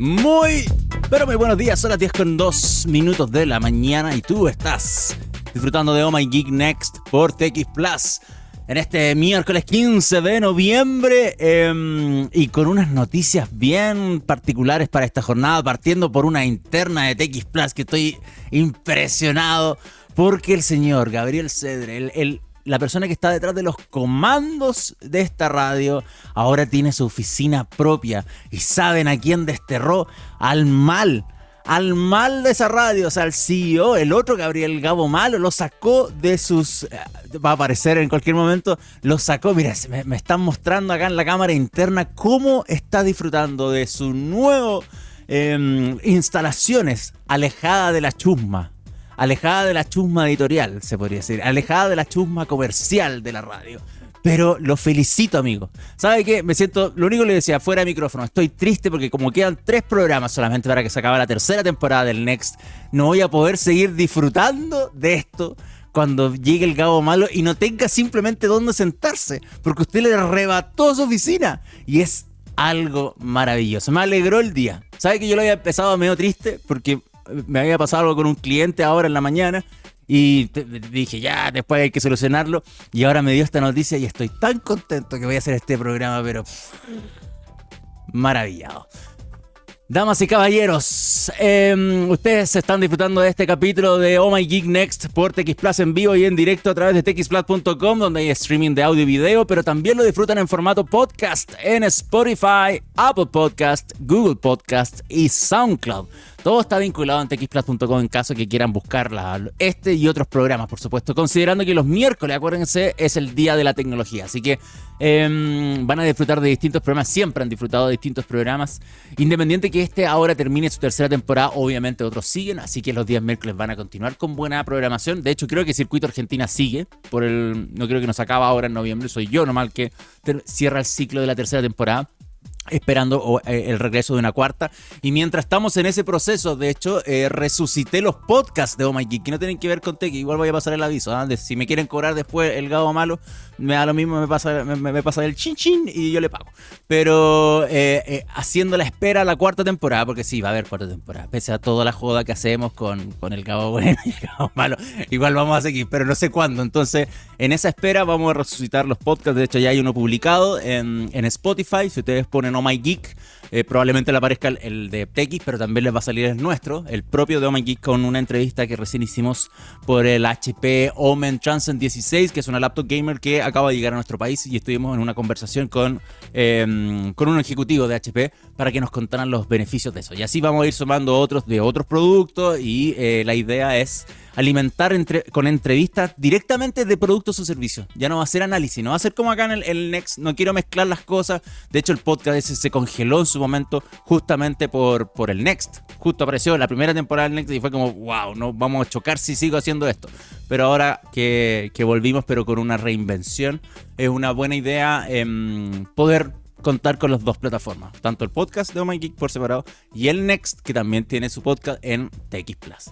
Muy, pero muy buenos días. Son las 10 con 2 minutos de la mañana y tú estás disfrutando de Oh My Geek Next por TX Plus. En este miércoles 15 de noviembre em, y con unas noticias bien particulares para esta jornada, partiendo por una interna de TX Plus que estoy impresionado porque el señor Gabriel Cedre, el, el la persona que está detrás de los comandos de esta radio ahora tiene su oficina propia y saben a quién desterró al mal. Al mal de esa radio, o sea, al CEO, el otro Gabriel Gabo Malo, lo sacó de sus. Eh, va a aparecer en cualquier momento, lo sacó. Mira, me, están mostrando acá en la cámara interna cómo está disfrutando de su nuevo em, instalaciones alejada de la chusma alejada de la chusma editorial, se podría decir, alejada de la chusma comercial de la radio. Pero lo felicito, amigo. ¿Sabe qué? Me siento, lo único que le decía, fuera de micrófono, estoy triste porque como quedan tres programas solamente para que se acabe la tercera temporada del Next, no voy a poder seguir disfrutando de esto cuando llegue el Gabo Malo y no tenga simplemente dónde sentarse, porque usted le arrebató su oficina. Y es algo maravilloso. Me alegró el día. ¿Sabe que yo lo había empezado medio triste? Porque me había pasado algo con un cliente ahora en la mañana y dije, ya, después hay que solucionarlo. Y ahora me dio esta noticia y estoy tan contento que voy a hacer este programa, pero maravillado. Damas y caballeros, em, ustedes están disfrutando de este capítulo de Oh My Geek Next por TX Plus en vivo y en directo a través de txplus.com, donde hay streaming de audio y video, pero también lo disfrutan en formato podcast en Spotify, Apple Podcast, Google Podcast y SoundCloud. Todo está vinculado en txplus.com en caso que quieran buscarla. Este y otros programas, por supuesto. Considerando que los miércoles, acuérdense, es el día de la tecnología. Así que em, van a disfrutar de distintos programas. Siempre han disfrutado de distintos programas. Independiente que este ahora termine su tercera temporada, obviamente otros siguen. Así que los días miércoles van a continuar con buena programación. De hecho, creo que Circuito Argentina sigue. Por el, no creo que nos acaba ahora en noviembre. Soy yo normal que cierra el ciclo de la tercera temporada esperando eh, el regreso de una cuarta. Y mientras estamos en ese proceso, de hecho, eh, resucité los podcasts de Oh My Geek, que no tienen que ver con Tech, igual voy a pasar el aviso. ¿ah? si me quieren cobrar después el gado malo, me da lo mismo, me pasa, me, pasa el chin chin y yo le pago. Pero eh, haciendo la espera a la cuarta temporada, porque sí, va a haber cuarta temporada, pese a toda la joda que hacemos con, con el gado bueno y el gado malo, igual vamos a seguir, pero no sé cuándo. Entonces, en esa espera vamos a resucitar los podcasts, de hecho ya hay uno publicado en, en Spotify, si ustedes ponen Oh My Geek. Eh, probablemente le aparezca el, de TX, pero también les va a salir el nuestro, el propio de My Geek, con una entrevista que recién hicimos por el HP Omen Transcend 16, que es una laptop gamer que acaba de llegar a nuestro país y estuvimos en una conversación con, em, con un ejecutivo de HP para que nos contaran los beneficios de eso. Y así vamos a ir sumando otros de otros productos y eh, la idea es alimentar entre, con entrevistas directamente de productos o servicios. Ya no va a ser análisis, no va a ser como acá en el, Next, no quiero mezclar las cosas. De hecho, el podcast se congeló en su momento justamente por, por el Next. Justo apareció la primera temporada del Next y fue como, wow, no vamos a chocar si sigo haciendo esto. Pero ahora que, volvimos, pero con una reinvención, es una buena idea em, poder contar con las dos plataformas, tanto el podcast de Oh My Geek por separado y el Next, que también tiene su podcast en TX Plus.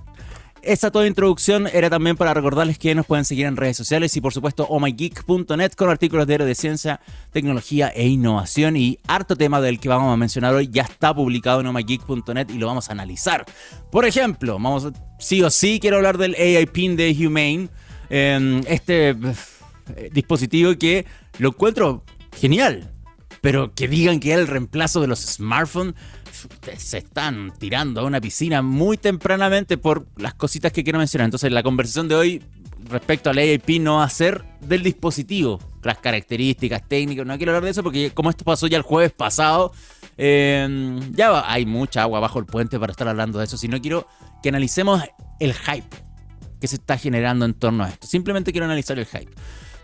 Esa toda introducción era también para recordarles que nos pueden seguir en redes sociales y por supuesto omygeek.net con artículos de de ciencia, tecnología e innovación y harto tema del que vamos a mencionar hoy ya está publicado en omygeek.net y lo vamos a analizar. Por ejemplo, vamos sí o sí quiero hablar del AI Pin de Humane, em, este dispositivo que lo encuentro genial, pero que digan que es el reemplazo de los smartphones se están tirando a una piscina muy tempranamente por las cositas que quiero mencionar. Entonces, la conversación de hoy respecto al AIP no va a ser del dispositivo, las características técnicas. No quiero hablar de eso porque, como esto pasó ya el jueves pasado, em, ya hay mucha agua bajo el puente para estar hablando de eso. Sino quiero que analicemos el hype que se está generando en torno a esto. Simplemente quiero analizar el hype.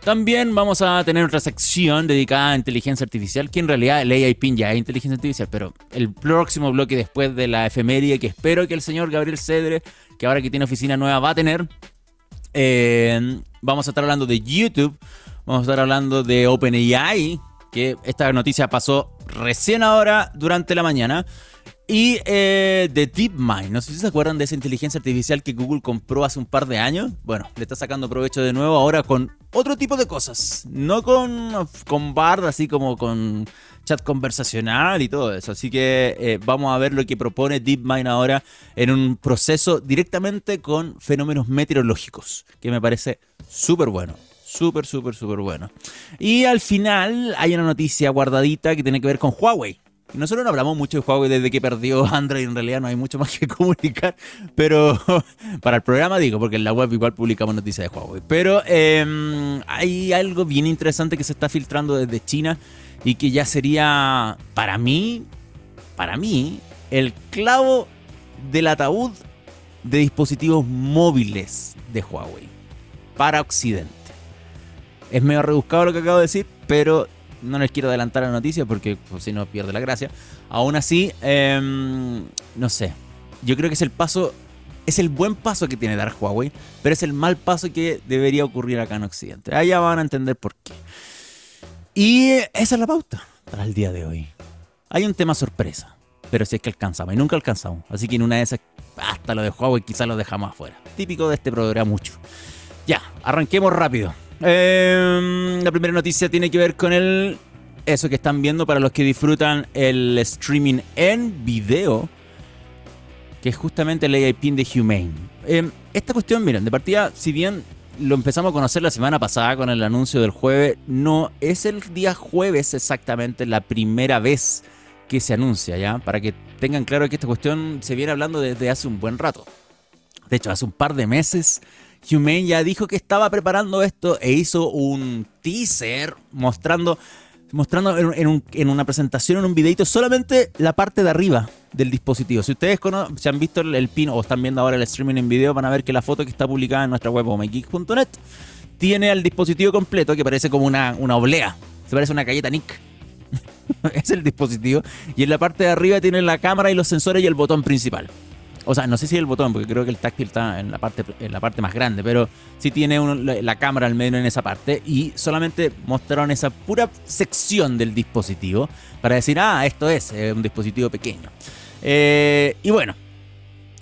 También vamos a tener otra sección dedicada a inteligencia artificial, que en realidad el AI Pin ya es inteligencia artificial, pero el próximo bloque después de la efeméride que espero que el señor Gabriel Cedre, que ahora que tiene oficina nueva va a tener, eh, vamos a estar hablando de YouTube, vamos a estar hablando de OpenAI, que esta noticia pasó recién ahora durante la mañana. Y eh, de DeepMind, no sé si se acuerdan de esa inteligencia artificial que Google compró hace un par de años. Bueno, le está sacando provecho de nuevo ahora con otro tipo de cosas. No con, con Bard, así como con chat conversacional y todo eso. Así que eh, vamos a ver lo que propone DeepMind ahora en un proceso directamente con fenómenos meteorológicos, que me parece súper bueno. Súper, súper, súper bueno. Y al final hay una noticia guardadita que tiene que ver con Huawei. Nosotros no hablamos mucho de Huawei desde que perdió Android, en realidad no hay mucho más que comunicar, pero para el programa digo, porque en la web igual publicamos noticias de Huawei. Pero em, hay algo bien interesante que se está filtrando desde China y que ya sería, para mí, para mí, el clavo del ataúd de dispositivos móviles de Huawei para Occidente. Es medio rebuscado lo que acabo de decir, pero no les quiero adelantar la noticia porque pues, si no pierde la gracia. Aún así, em, no sé. Yo creo que es el paso, es el buen paso que tiene dar Huawei, pero es el mal paso que debería ocurrir acá en Occidente. Allá van a entender por qué. Y esa es la pauta para el día de hoy. Hay un tema sorpresa, pero si es que alcanzamos y nunca alcanzamos. Así que en una de esas, hasta lo de Huawei quizás lo dejamos afuera. Típico de este programa mucho. Ya, arranquemos rápido. Em, la primera noticia tiene que ver con el. Eso que están viendo para los que disfrutan el streaming en video. Que es justamente el AIP de Humane. Em, esta cuestión, miren, de partida, si bien lo empezamos a conocer la semana pasada con el anuncio del jueves, no es el día jueves exactamente la primera vez que se anuncia, ¿ya? Para que tengan claro que esta cuestión se viene hablando desde hace un buen rato. De hecho, hace un par de meses Humane ya dijo que estaba preparando esto e hizo un teaser mostrando, mostrando en, una presentación, en un videito, solamente la parte de arriba del dispositivo. Si ustedes se han visto el, pin o están viendo ahora el streaming en video, van a ver que la foto que está publicada en nuestra web omegeek.net tiene el dispositivo completo que parece como una, una oblea. Se parece una galleta Nick. es el dispositivo. Y en la parte de arriba tiene la cámara y los sensores y el botón principal. O sea, no sé si el botón, porque creo que el táctil está en la parte, en la parte más grande, pero sí tiene la, cámara al menos en esa parte. Y solamente mostraron esa pura sección del dispositivo para decir, ah, esto es eh, un dispositivo pequeño. Eh, y bueno,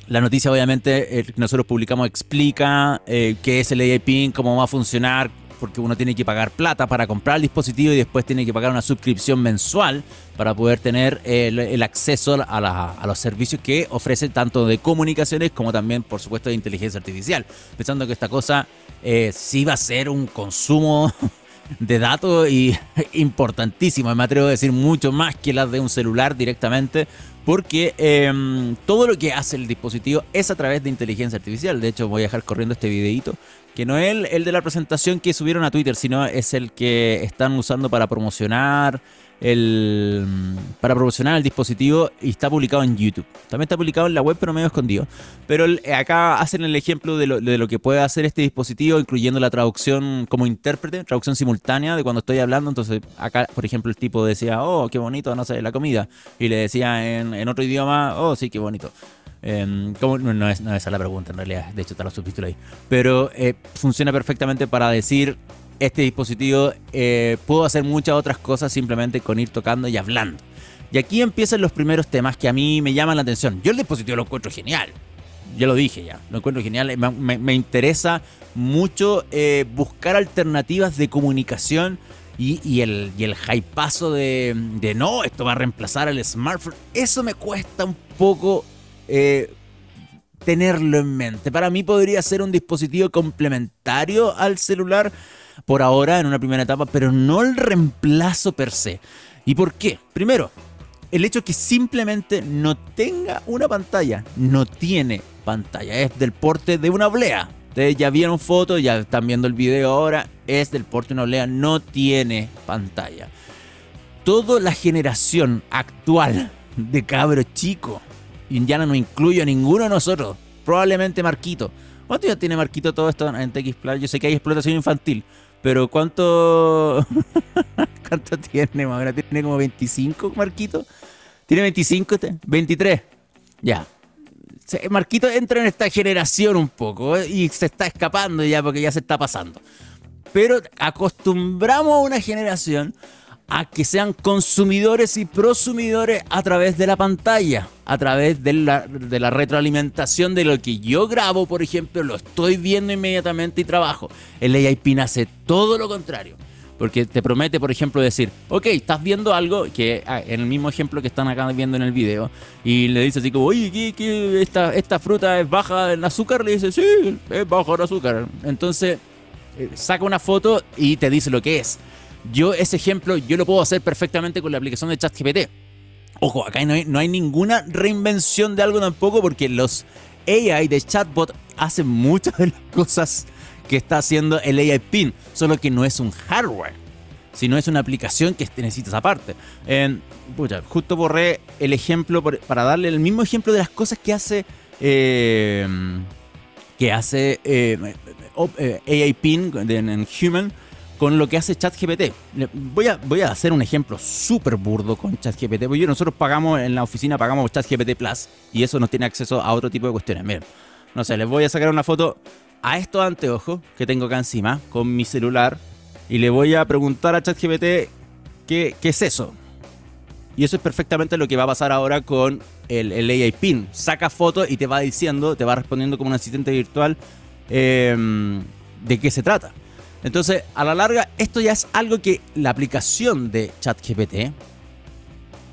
la noticia obviamente eh, que nosotros publicamos explica qué es el AIP, cómo va a funcionar, porque uno tiene que pagar plata para comprar el dispositivo y después tiene que pagar una suscripción mensual para poder tener el, acceso a, los servicios que ofrece tanto de comunicaciones como también, por supuesto, de inteligencia artificial. Pensando que esta cosa eh, sí va a ser un consumo de datos y importantísimo, me atrevo a decir mucho más que las de un celular directamente, porque em, todo lo que hace el dispositivo es a través de inteligencia artificial. De hecho, voy a dejar corriendo este videito que no es el, de la presentación que subieron a Twitter, sino es el que están usando para promocionar el para promocionar el dispositivo y está publicado en YouTube. También está publicado en la web, pero medio escondido. Pero acá hacen el ejemplo de lo, de lo, que puede hacer este dispositivo, incluyendo la traducción como intérprete, traducción simultánea de cuando estoy hablando. Entonces, acá, por ejemplo, el tipo decía, oh, qué bonito, no sé, la comida. Y le decía en, en otro idioma, oh, sí, qué bonito. Em, no, es, esa la pregunta en realidad, de hecho está los subtítulos ahí. Pero eh, funciona perfectamente para decir, este dispositivo eh, puedo hacer muchas otras cosas simplemente con ir tocando y hablando. Y aquí empiezan los primeros temas que a mí me llaman la atención. Yo el dispositivo lo encuentro genial. Ya lo dije ya, lo encuentro genial. Me, interesa mucho eh, buscar alternativas de comunicación y, el, y el hypazo de, de no, esto va a reemplazar al smartphone. Eso me cuesta un poco eh, tenerlo en mente. Para mí podría ser un dispositivo complementario al celular por ahora en una primera etapa, pero no el reemplazo per se. ¿Y por qué? Primero, el hecho que simplemente no tenga una pantalla, no tiene pantalla, es del porte de una oblea. Ustedes ya vieron fotos, ya están viendo el video ahora, es del porte de una oblea, no tiene pantalla. Toda la generación actual de cabro chico Indiana no incluyo a ninguno de nosotros. Probablemente Marquito. ¿Cuánto ya tiene Marquito todo esto en TX Plus? Yo sé que hay explotación infantil, pero ¿cuánto cuánto tiene? ¿Tiene como 25 Marquito? ¿Tiene 25 este? 23. Ya. Marquito entra en esta generación un poco ¿eh? y se está escapando ya porque ya se está pasando. Pero acostumbramos a una generación a que sean consumidores y prosumidores a través de la pantalla, a través de la, de la, retroalimentación de lo que yo grabo, por ejemplo, lo estoy viendo inmediatamente y trabajo. El AIP hace todo lo contrario. Porque te promete, por ejemplo, decir, ok, estás viendo algo que ah, en el mismo ejemplo que están acá viendo en el video, y le dice así como, oye, ¿qué, esta, esta fruta es baja en azúcar? Le dice, sí, es baja en azúcar. Entonces, eh, saca una foto y te dice lo que es. Yo ese ejemplo, yo lo puedo hacer perfectamente con la aplicación de ChatGPT. Ojo, acá no hay, no hay ninguna reinvención de algo tampoco porque los AI de chatbot hacen muchas de las cosas que está haciendo el AI PIN, solo que no es un hardware, sino es una aplicación que necesitas aparte. justo borré el ejemplo para darle el mismo ejemplo de las cosas que hace eh, que hace eh, eh, AI PIN en Human con lo que hace ChatGPT. Voy a, voy a hacer un ejemplo súper burdo con ChatGPT. Porque nosotros pagamos en la oficina, pagamos ChatGPT Plus y eso nos tiene acceso a otro tipo de cuestiones. Miren, no sé, les voy a sacar una foto a estos anteojos que tengo acá encima con mi celular y le voy a preguntar a ChatGPT qué, qué es eso. Y eso es perfectamente lo que va a pasar ahora con el, AI PIN. Saca fotos y te va diciendo, te va respondiendo como un asistente virtual em, de qué se trata. Entonces, a la larga, esto ya es algo que la aplicación de ChatGPT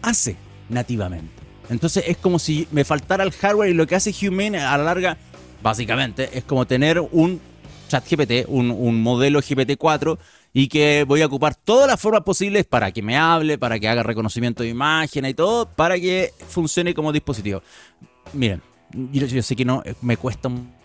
hace nativamente. Entonces es como si me faltara el hardware y lo que hace Human a la larga, básicamente, es como tener un ChatGPT, un, un modelo GPT-4 y que voy a ocupar todas las formas posibles para que me hable, para que haga reconocimiento de imagen y todo, para que funcione como dispositivo. Miren, yo, yo sé que no, me cuesta un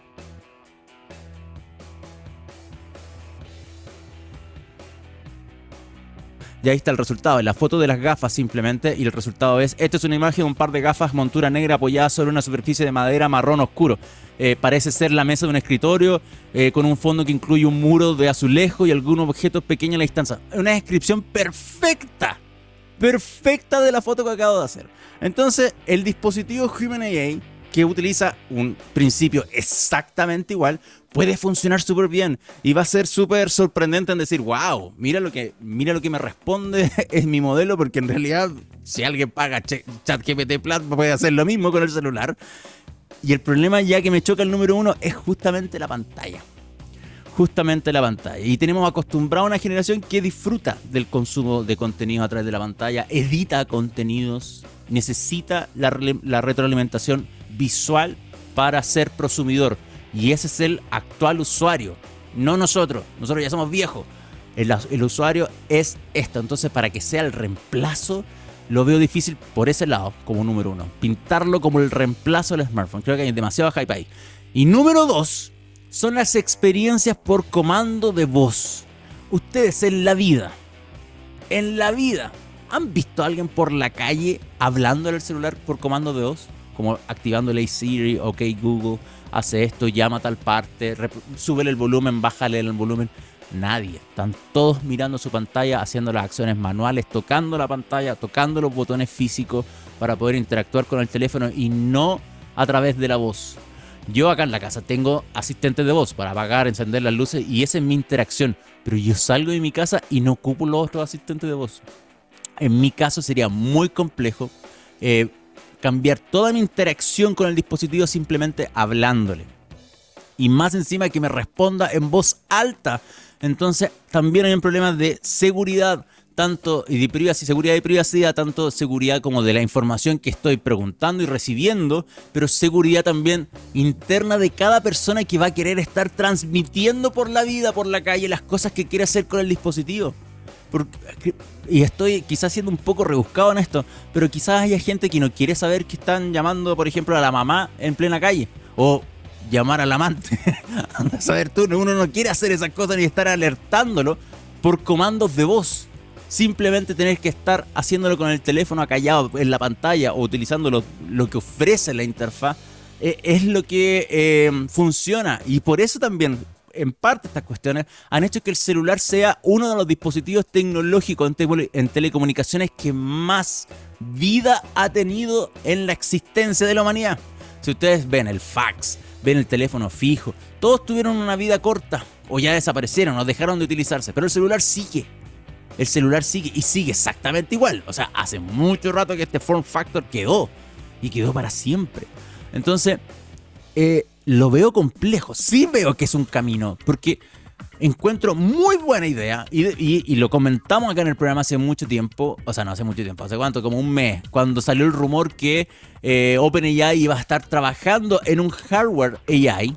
Y ahí está el resultado, la foto de las gafas simplemente, y el resultado es, esta es una imagen de un par de gafas montura negra apoyada sobre una superficie de madera marrón oscuro. Eh, parece ser la mesa de un escritorio eh, con un fondo que incluye un muro de azulejo y algunos objetos pequeños a la distancia. Una descripción perfecta, perfecta de la foto que acabo de hacer. Entonces, el dispositivo Human AI que utiliza un principio exactamente igual, puede funcionar súper bien y va a ser súper sorprendente en decir, wow, mira lo que, mira lo que me responde es mi modelo, porque en realidad si alguien paga ChatGPT Plus puede hacer lo mismo con el celular. Y el problema ya que me choca el número uno es justamente la pantalla. Justamente la pantalla. Y tenemos acostumbrado a una generación que disfruta del consumo de contenido a través de la pantalla, edita contenidos, necesita la, la retroalimentación visual para ser prosumidor. Y ese es el actual usuario, no nosotros. Nosotros ya somos viejos. El, usuario es esto. Entonces, para que sea el reemplazo, lo veo difícil por ese lado, como número uno. Pintarlo como el reemplazo del smartphone. Creo que hay demasiado hype ahí. Y número dos, son las experiencias por comando de voz. Ustedes en la vida, en la vida, ¿han visto a alguien por la calle hablando en el celular por comando de voz? como activándole Siri, ok Google, hace esto, llama a tal parte, súbele el volumen, bájale el volumen. Nadie. Están todos mirando su pantalla, haciendo las acciones manuales, tocando la pantalla, tocando los botones físicos para poder interactuar con el teléfono y no a través de la voz. Yo acá en la casa tengo asistentes de voz para apagar, encender las luces y esa es mi interacción. Pero yo salgo de mi casa y no ocupo los otros asistentes de voz. En mi caso sería muy complejo eh, cambiar toda mi interacción con el dispositivo simplemente hablándole. Y más encima que me responda en voz alta. Entonces también hay un problema de seguridad, tanto y de privacidad, seguridad y privacidad, tanto seguridad como de la información que estoy preguntando y recibiendo, pero seguridad también interna de cada persona que va a querer estar transmitiendo por la vida, por la calle, las cosas que quiere hacer con el dispositivo y estoy quizás siendo un poco rebuscado en esto, pero quizás haya gente que no quiere saber que están llamando, por ejemplo, a la mamá en plena calle. O llamar al amante. Anda a saber tú, uno no quiere hacer esas cosas ni estar alertándolo por comandos de voz. Simplemente tener que estar haciéndolo con el teléfono acallado en la pantalla o utilizando lo, que ofrece la interfaz eh, es lo que eh, funciona. Y por eso también en parte estas cuestiones han hecho que el celular sea uno de los dispositivos tecnológicos en, telecomunicaciones que más vida ha tenido en la existencia de la humanidad. Si ustedes ven el fax, ven el teléfono fijo, todos tuvieron una vida corta o ya desaparecieron o dejaron de utilizarse, pero el celular sigue. El celular sigue y sigue exactamente igual. O sea, hace mucho rato que este form factor quedó y quedó para siempre. Entonces, eh, lo veo complejo. Sí veo que es un camino, porque encuentro muy buena idea y, lo comentamos acá en el programa hace mucho tiempo, o sea, no hace mucho tiempo, hace cuánto, como un mes, cuando salió el rumor que eh, OpenAI iba a estar trabajando en un hardware AI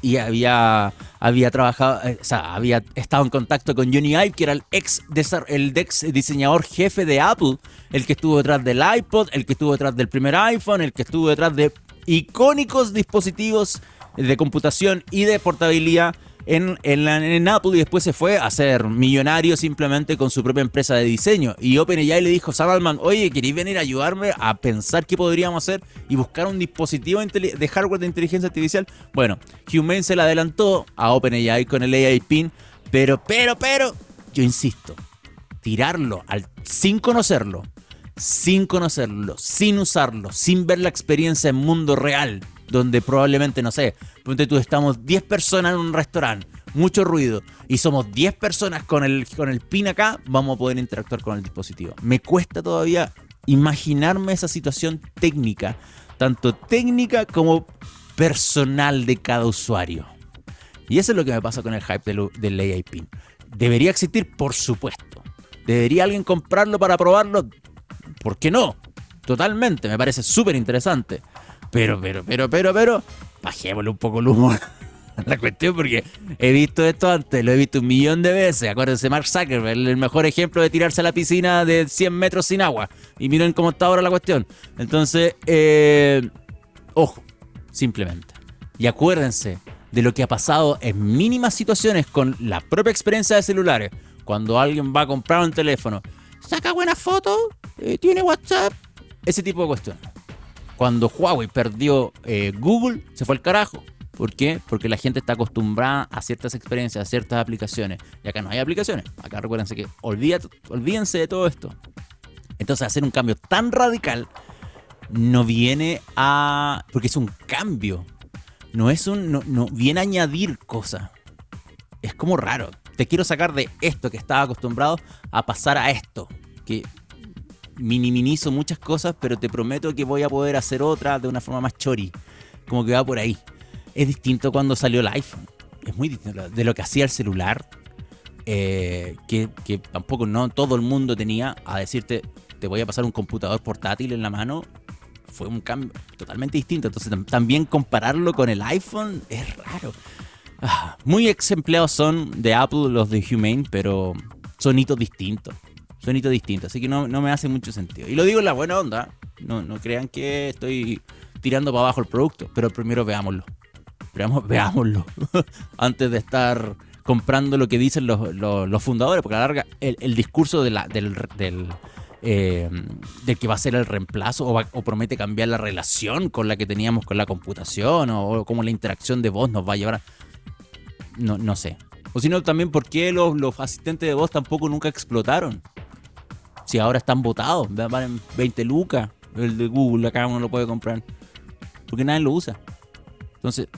y había, había trabajado, eh, o sea, había estado en contacto con Johnny Ive, que era el ex, el ex diseñador jefe de Apple, el que estuvo detrás del iPod, el que estuvo detrás del primer iPhone, el que estuvo detrás de icónicos dispositivos de computación y de portabilidad en, en, Apple y después se fue a ser millonario simplemente con su propia empresa de diseño. Y OpenAI le dijo a Sam oye, ¿queréis venir a ayudarme a pensar qué podríamos hacer y buscar un dispositivo de hardware de inteligencia artificial? Bueno, Humane se le adelantó a OpenAI con el AI Pin, pero, pero, pero, yo insisto, tirarlo al, sin conocerlo, sin conocerlo, sin usarlo, sin ver la experiencia en mundo real, donde probablemente, no sé, ponte tú, estamos 10 personas en un restaurante, mucho ruido, y somos 10 personas con el, con el pin acá, vamos a poder interactuar con el dispositivo. Me cuesta todavía imaginarme esa situación técnica, tanto técnica como personal de cada usuario. Y eso es lo que me pasa con el hype del, del AI Pin. ¿Debería existir? Por supuesto. ¿Debería alguien comprarlo para probarlo? ¿Por qué no? Totalmente, me parece súper interesante. Pero, pero, pero, pero, pero, bajémosle un poco el humor. La cuestión porque he visto esto antes, lo he visto un millón de veces. Acuérdense, Mark Zuckerberg, el mejor ejemplo de tirarse a la piscina de 100 metros sin agua. Y miren cómo está ahora la cuestión. Entonces, eh, ojo, simplemente. Y acuérdense de lo que ha pasado en mínimas situaciones con la propia experiencia de celulares. Cuando alguien va a comprar un teléfono, saca buenas fotos, eh, tiene WhatsApp, ese tipo de cuestiones cuando Huawei perdió eh, Google, se fue al carajo. ¿Por qué? Porque la gente está acostumbrada a ciertas experiencias, a ciertas aplicaciones. Y acá no hay aplicaciones. Acá recuérdense que olvídense de todo esto. Entonces hacer un cambio tan radical no viene a... Porque es un cambio. No es un... No, no viene a añadir cosas. Es como raro. Te quiero sacar de esto que estaba acostumbrado a pasar a esto. Que minimizo muchas cosas, pero te prometo que voy a poder hacer otra de una forma más chori. Como que va por ahí. Es distinto cuando salió el iPhone. Es muy distinto de lo que hacía el celular. Eh, que, tampoco no todo el mundo tenía a decirte te voy a pasar un computador portátil en la mano fue un cambio totalmente distinto entonces también compararlo con el iPhone es raro ah, muy ex empleados son de Apple los de Humane pero son hitos distintos sonito distinto, así que no, me hace mucho sentido. Y lo digo en la buena onda, no, no crean que estoy tirando para abajo el producto, pero primero veámoslo. Veamos, veámoslo antes de estar comprando lo que dicen los, fundadores, porque a la larga el, discurso de la, del, del, eh, que va a ser el reemplazo o, promete cambiar la relación con la que teníamos con la computación o, o cómo la interacción de voz nos va a llevar a... No, no sé. O si no, también por qué los, los asistentes de voz tampoco nunca explotaron. Si ahora están votados, valen 20 lucas. El de Google, acá uno lo puede comprar. Porque nadie lo usa. Entonces,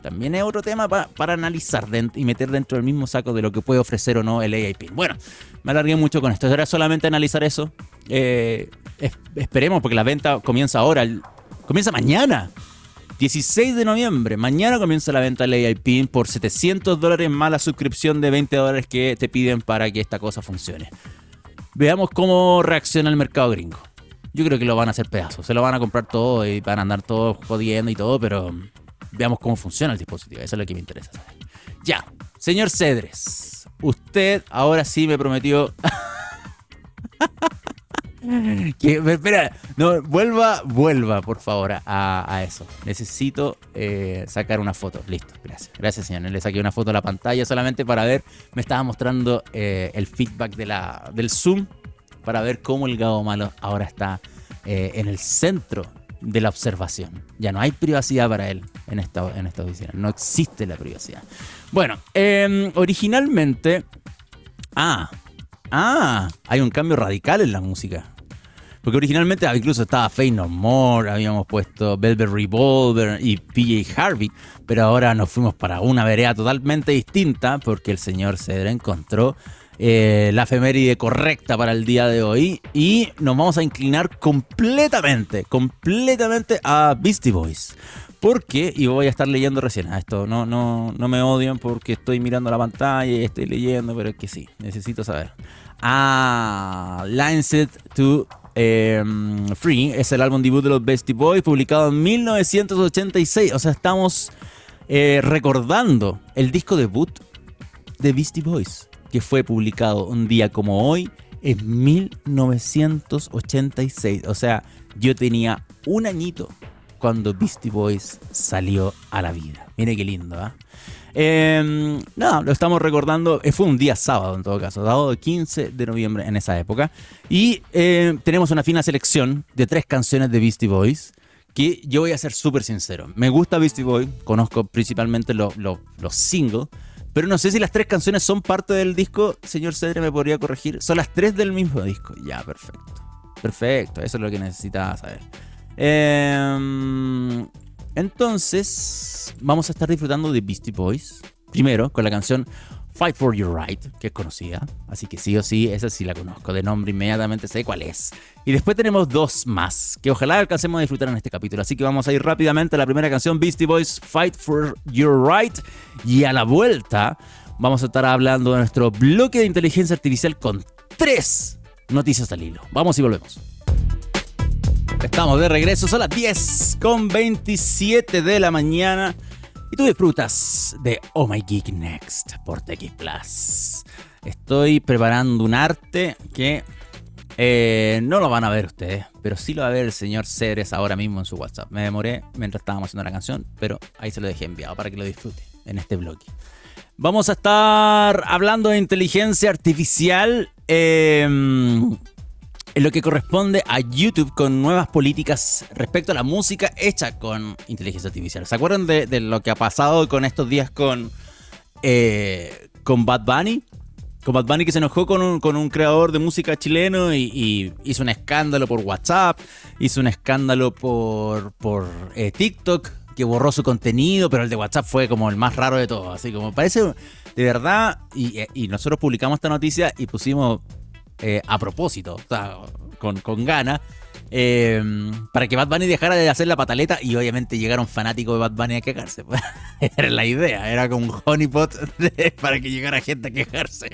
también es otro tema para analizar y meter dentro del mismo saco de lo que puede ofrecer o no el AIP. Bueno, me alargué mucho con esto. Era solamente analizar eso. Eh, esperemos, porque la venta comienza ahora. comienza mañana. 16 de noviembre. Mañana comienza la venta del AIP por 700 dólares más la suscripción de 20 dólares que te piden para que esta cosa funcione. Veamos cómo reacciona el mercado gringo. Yo creo que lo van a hacer pedazos. Se lo van a comprar todo y van a andar todos jodiendo y todo, pero veamos cómo funciona el dispositivo. Eso es lo que me interesa saber. Ya, señor Cedres, usted ahora sí me prometió espera, no, vuelva, vuelva, por favor, a, eso. Necesito eh, sacar una foto. Listo, gracias. Gracias, señor. Le saqué una foto a la pantalla solamente para ver. Me estaba mostrando eh, el feedback de la, del Zoom para ver cómo el Gabo Malo ahora está eh, en el centro de la observación. Ya no hay privacidad para él en esta, en esta oficina. No existe la privacidad. Bueno, em, originalmente. Ah, Ah, hay un cambio radical en la música. Porque originalmente incluso estaba Fade No More, habíamos puesto Velvet Revolver y PJ Harvey, pero ahora nos fuimos para una vereda totalmente distinta porque el señor Cedra encontró eh, la efeméride correcta para el día de hoy y nos vamos a inclinar completamente, completamente a Beastie Boys. Porque, y voy a estar leyendo recién a esto, no, no, no me odian porque estoy mirando la pantalla y estoy leyendo, pero es que sí, necesito saber. Ah, Set to em, Free es el álbum debut de los Beastie Boys, publicado en 1986. O sea, estamos eh, recordando el disco debut de Beastie Boys, que fue publicado un día como hoy, en 1986. O sea, yo tenía un añito cuando Beastie Boys salió a la vida. Mire qué lindo, ¿ah? ¿eh? nada, lo estamos recordando. Eh, fue un día sábado en todo caso, el 15 de noviembre en esa época. Y eh, tenemos una fina selección de tres canciones de Beastie Boys. Que yo voy a ser súper sincero. Me gusta Beastie Boys, conozco principalmente los singles. Pero no sé si las tres canciones son parte del disco. Señor Cedre me podría corregir. Son las tres del mismo disco. Ya, perfecto. Perfecto, eso es lo que necesitaba saber. Em, entonces, vamos a estar disfrutando de Beastie Boys. Primero, con la canción Fight for Your Right, que es conocida. Así que sí o sí, esa sí la conozco de nombre, inmediatamente sé cuál es. Y después tenemos dos más, que ojalá alcancemos a disfrutar en este capítulo. Así que vamos a ir rápidamente a la primera canción, Beastie Boys Fight for Your Right. Y a la vuelta, vamos a estar hablando de nuestro bloque de inteligencia artificial con tres noticias al hilo. Vamos y volvemos. Estamos de regreso, son las 10 con 27 de la mañana y tú disfrutas de Oh My Geek Next por TX Plus. Estoy preparando un arte que eh, no lo van a ver ustedes, pero sí lo va a ver el señor Ceres ahora mismo en su WhatsApp. Me demoré mientras estábamos haciendo la canción, pero ahí se lo dejé enviado para que lo disfrute en este blog. Vamos a estar hablando de inteligencia artificial. Eh, en lo que corresponde a YouTube con nuevas políticas respecto a la música hecha con inteligencia artificial. ¿Se acuerdan de, lo que ha pasado con estos días con, eh, con Bad Bunny? Con Bad Bunny que se enojó con un, creador de música chileno y, hizo un escándalo por WhatsApp, hizo un escándalo por, por eh, TikTok, que borró su contenido, pero el de WhatsApp fue como el más raro de todos. Así como parece, de verdad, y nosotros publicamos esta noticia y pusimos eh, a propósito, o sea, con, con ganas, eh, para que Bad Bunny dejara de hacer la pataleta y obviamente llegaron fanáticos de Bad Bunny a quejarse. Pues. era la idea, era como un honeypot para que llegara gente a quejarse.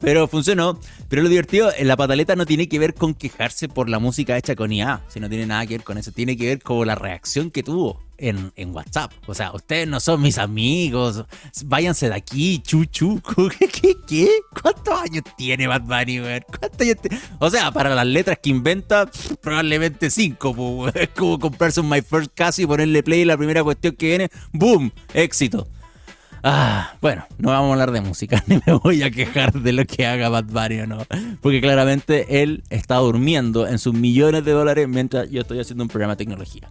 Pero funcionó. Pero lo divertido, la pataleta no tiene que ver con quejarse por la música hecha con IA, sino tiene nada que ver con eso, tiene que ver con la reacción que tuvo en, WhatsApp. O sea, ustedes no son mis amigos. Váyanse de aquí, chuchu. ¿Qué, qué, qué? cuántos años tiene Bad Bunny, O sea, para las letras que inventa, probablemente cinco. Es como comprarse un My First Casi y ponerle play y la primera cuestión que viene, ¡boom! Éxito. Ah, bueno, no vamos a hablar de música, ni me voy a quejar de lo que haga Bad Bunny o no. Porque claramente él está durmiendo en sus millones de dólares mientras yo estoy haciendo un programa de tecnología.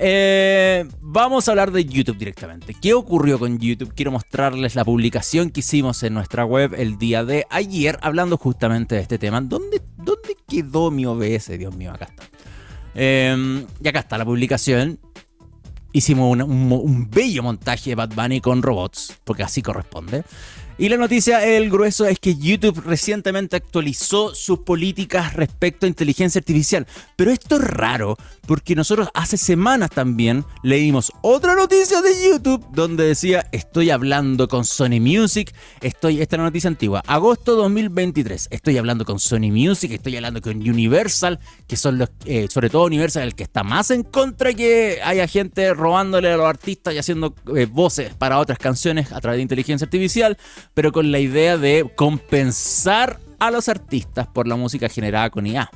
Eh, vamos a hablar de YouTube directamente. ¿Qué ocurrió con YouTube? Quiero mostrarles la publicación que hicimos en nuestra web el día de ayer hablando justamente de este tema. ¿Dónde, dónde quedó mi OBS? Dios mío, acá está. Eh, y acá está la publicación. Hicimos un, bello montaje de Bad Bunny con robots, porque así corresponde. Y la noticia, el grueso, es que YouTube recientemente actualizó sus políticas respecto a inteligencia artificial. Pero esto es raro, porque nosotros hace semanas también leímos otra noticia de YouTube donde decía, estoy hablando con Sony Music, estoy, esta es la noticia antigua, agosto 2023, estoy hablando con Sony Music, estoy hablando con Universal, que son los, eh, sobre todo Universal, el que está más en contra que haya gente robándole a los artistas y haciendo eh, voces para otras canciones a través de inteligencia artificial pero con la idea de compensar a los artistas por la música generada con IA.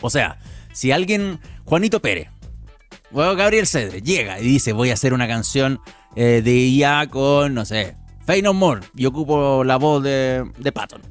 O sea, si alguien, Juanito Pérez, o Gabriel Cedre, llega y dice voy a hacer una canción eh, de IA con, no sé, Fey No More, y ocupo la voz de, de Patton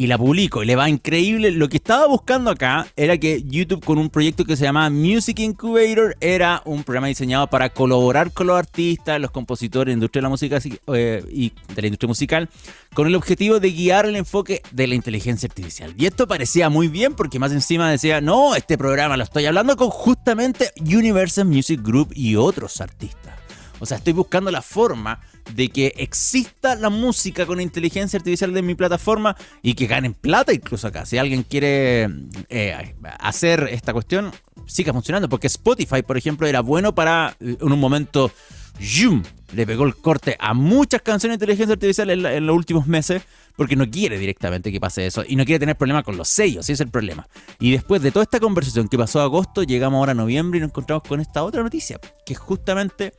y la publico y le va increíble. Lo que estaba buscando acá era que YouTube con un proyecto que se llamaba Music Incubator era un programa diseñado para colaborar con los artistas, los compositores de la industria de la música eh, y de la industria musical con el objetivo de guiar el enfoque de la inteligencia artificial. Y esto parecía muy bien porque más encima decía, no, este programa lo estoy hablando con justamente Universal Music Group y otros artistas. O sea, estoy buscando la forma de que exista la música con inteligencia artificial de mi plataforma y que ganen plata incluso acá. Si alguien quiere eh, hacer esta cuestión, siga funcionando. Porque Spotify, por ejemplo, era bueno para eh, en un momento... ¡Yum! Le pegó el corte a muchas canciones de inteligencia artificial en, los últimos meses porque no quiere directamente que pase eso y no quiere tener problemas con los sellos, ese es el problema. Y después de toda esta conversación que pasó a agosto, llegamos ahora a noviembre y nos encontramos con esta otra noticia, que justamente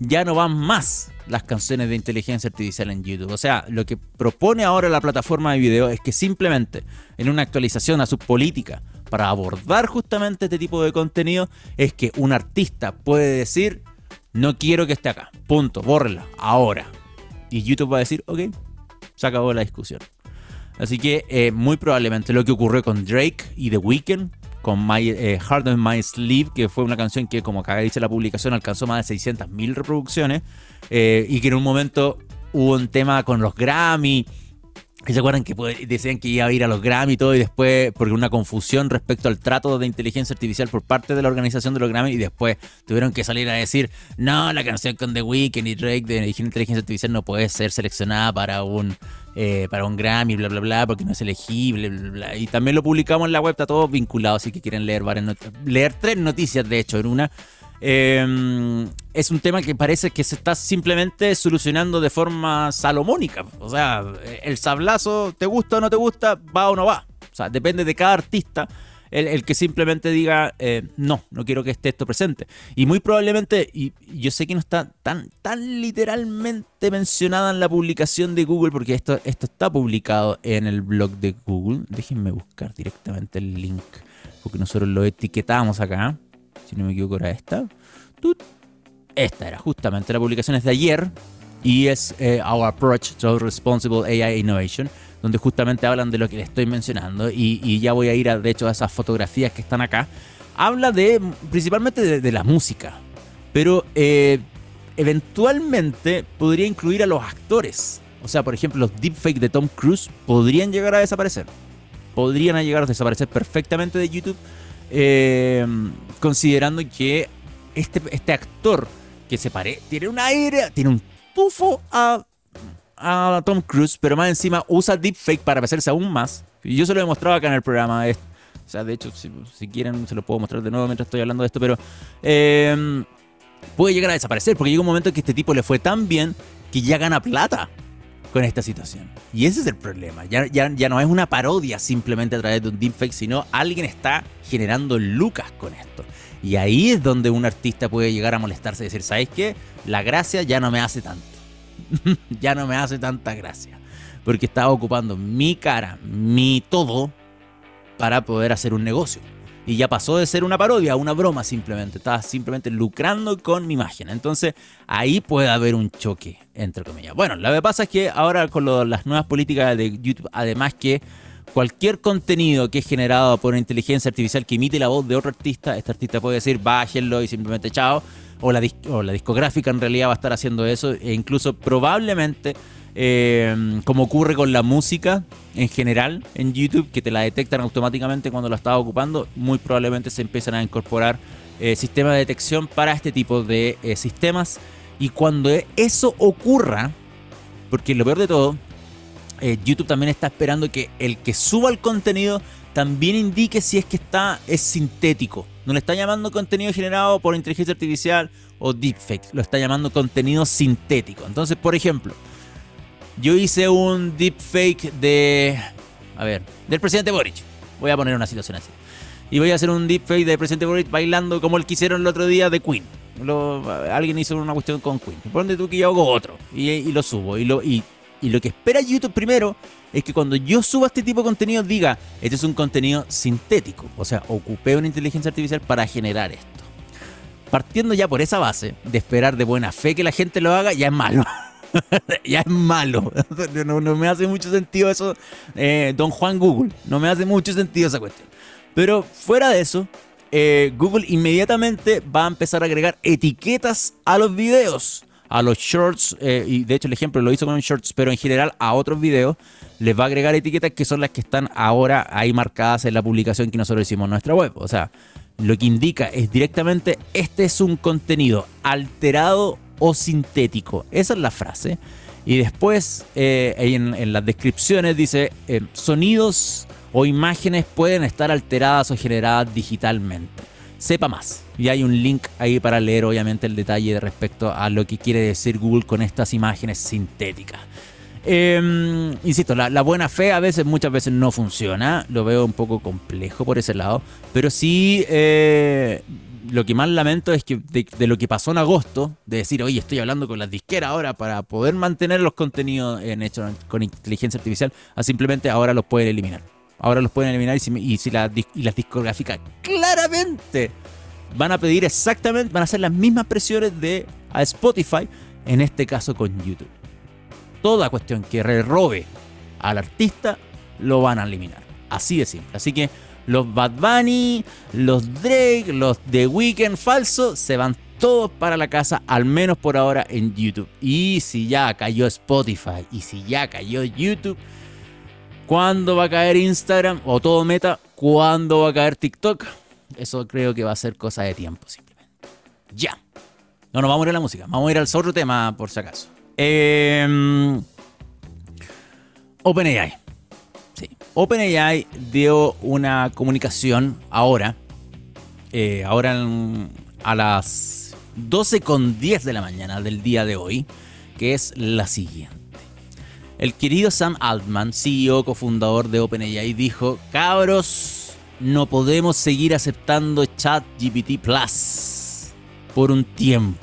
ya no van más las canciones de inteligencia artificial en YouTube. O sea, lo que propone ahora la plataforma de video es que simplemente en una actualización a su política para abordar justamente este tipo de contenido es que un artista puede decir, no quiero que esté acá, punto, bórrela, ahora. Y YouTube va a decir, ok, se acabó la discusión. Así que eh, muy probablemente lo que ocurrió con Drake y The Weeknd con My, eh, Heart of My Sleeve, que fue una canción que, como acá dice la publicación, alcanzó más de 600.000 reproducciones eh, y que en un momento hubo un tema con los Grammy. ¿Se acuerdan que decían que iba a ir a los Grammy y todo? Y después, porque una confusión respecto al trato de inteligencia artificial por parte de la organización de los Grammy, y después tuvieron que salir a decir: No, la canción con The Weeknd y Drake de inteligencia artificial no puede ser seleccionada para un eh, para un Grammy, bla, bla, bla, porque no es elegible, bla, bla, Y también lo publicamos en la web, está todo vinculado, así que quieren leer varias leer tres noticias, de hecho, en una. Em, es un tema que parece que se está simplemente solucionando de forma salomónica. O sea, el sablazo, ¿te gusta o no te gusta? ¿Va o no va? O sea, depende de cada artista el, que simplemente diga, eh, no, no quiero que esté esto presente. Y muy probablemente, y yo sé que no está tan, tan literalmente mencionada en la publicación de Google, porque esto, esto está publicado en el blog de Google. Déjenme buscar directamente el link, porque nosotros lo etiquetamos acá. Si no me equivoco, era esta. Esta era justamente la publicación es de ayer y es eh, Our Approach to Responsible AI Innovation donde justamente hablan de lo que les estoy mencionando y, ya voy a ir a, de hecho a esas fotografías que están acá. Habla de principalmente de, la música, pero eh, eventualmente podría incluir a los actores. O sea, por ejemplo, los deepfakes de Tom Cruise podrían llegar a desaparecer. Podrían llegar a desaparecer perfectamente de YouTube, eh, considerando que este, este actor que se parece, tiene un aire, tiene un tufo a a Tom Cruise, pero más encima usa deepfake para parecerse aún más. Yo se lo he mostrado acá en el programa. O sea, de hecho, si, quieren, se lo puedo mostrar de nuevo mientras estoy hablando de esto, pero em, puede llegar a desaparecer porque llega un momento en que este tipo le fue tan bien que ya gana plata con esta situación. Y ese es el problema. Ya, ya, ya no es una parodia simplemente a través de un deepfake, sino alguien está generando lucas con esto. Y ahí es donde un artista puede llegar a molestarse y decir, ¿sabes qué? La gracia ya no me hace tanto. ya no me hace tanta gracia. Porque estaba ocupando mi cara, mi todo, para poder hacer un negocio. Y ya pasó de ser una parodia a una broma simplemente. Estaba simplemente lucrando con mi imagen. Entonces ahí puede haber un choque, entre comillas. Bueno, lo que pasa es que ahora con las nuevas políticas de YouTube, además que cualquier contenido que es generado por una inteligencia artificial que imite la voz de otro artista, este artista puede decir bájenlo y simplemente chao o la, discográfica en realidad va a estar haciendo eso, e incluso probablemente, eh, como ocurre con la música en general en YouTube, que te la detectan automáticamente cuando la estás ocupando, muy probablemente se empiezan a incorporar eh, sistemas de detección para este tipo de eh, sistemas. Y cuando eso ocurra, porque lo peor de todo, YouTube también está esperando que el que suba el contenido también indique si es que está es sintético. No le está llamando contenido generado por inteligencia artificial o deepfake, lo está llamando contenido sintético. Entonces, por ejemplo, yo hice un deepfake de a ver, del presidente Boric. Voy a poner una situación así. Y voy a hacer un deepfake del presidente Boric bailando como el que hicieron el otro día de Queen. alguien hizo una cuestión con Queen. Ponte tú que yo hago otro. Y, lo subo. Y, lo, y y lo que espera YouTube primero es que cuando yo suba este tipo de contenido diga, este es un contenido sintético. O sea, ocupé una inteligencia artificial para generar esto. Partiendo ya por esa base de esperar de buena fe que la gente lo haga, ya es malo. ya es malo. No, me hace mucho sentido eso, eh, don Juan Google. No me hace mucho sentido esa cuestión. Pero fuera de eso, eh, Google inmediatamente va a empezar a agregar etiquetas a los videos a los shorts, eh, y de hecho el ejemplo lo hizo con los shorts, pero en general a otros videos, les va a agregar etiquetas que son las que están ahora ahí marcadas en la publicación que nosotros hicimos en nuestra web. O sea, lo que indica es directamente, este es un contenido alterado o sintético. Esa es la frase. Y después eh, en, las descripciones dice eh, sonidos o imágenes pueden estar alteradas o generadas digitalmente. Sepa más. Y hay un link ahí para leer obviamente el detalle respecto a lo que quiere decir Google con estas imágenes sintéticas. Em, insisto, la, buena fe a veces, muchas veces no funciona. Lo veo un poco complejo por ese lado. Pero sí, eh, lo que más lamento es que de, lo que pasó en agosto, de decir, oye, estoy hablando con las disqueras ahora para poder mantener los contenidos en con inteligencia artificial, a simplemente ahora los pueden eliminar. Ahora los pueden eliminar y si, si las discográficas claramente van a pedir exactamente, van a hacer las mismas presiones de a Spotify, en este caso con YouTube toda cuestión que robe al artista lo van a eliminar. Así de simple. Así que los Bad Bunny, los Drake, los The Weeknd falsos se van todos para la casa, al menos por ahora en YouTube. Y si ya cayó Spotify y si ya cayó YouTube, ¿cuándo va a caer Instagram o todo meta? ¿Cuándo va a caer TikTok? Eso creo que va a ser cosa de tiempo simplemente. Ya. No nos vamos a ir a la música, vamos a ir al otro tema por si acaso. Eh, OpenAI. Sí. OpenAI dio una comunicación ahora, eh, ahora a las 12.10 de la mañana del día de hoy, que es la siguiente. El querido Sam Altman, CEO, cofundador de OpenAI, dijo, cabros, no podemos seguir aceptando ChatGPT Plus por un tiempo.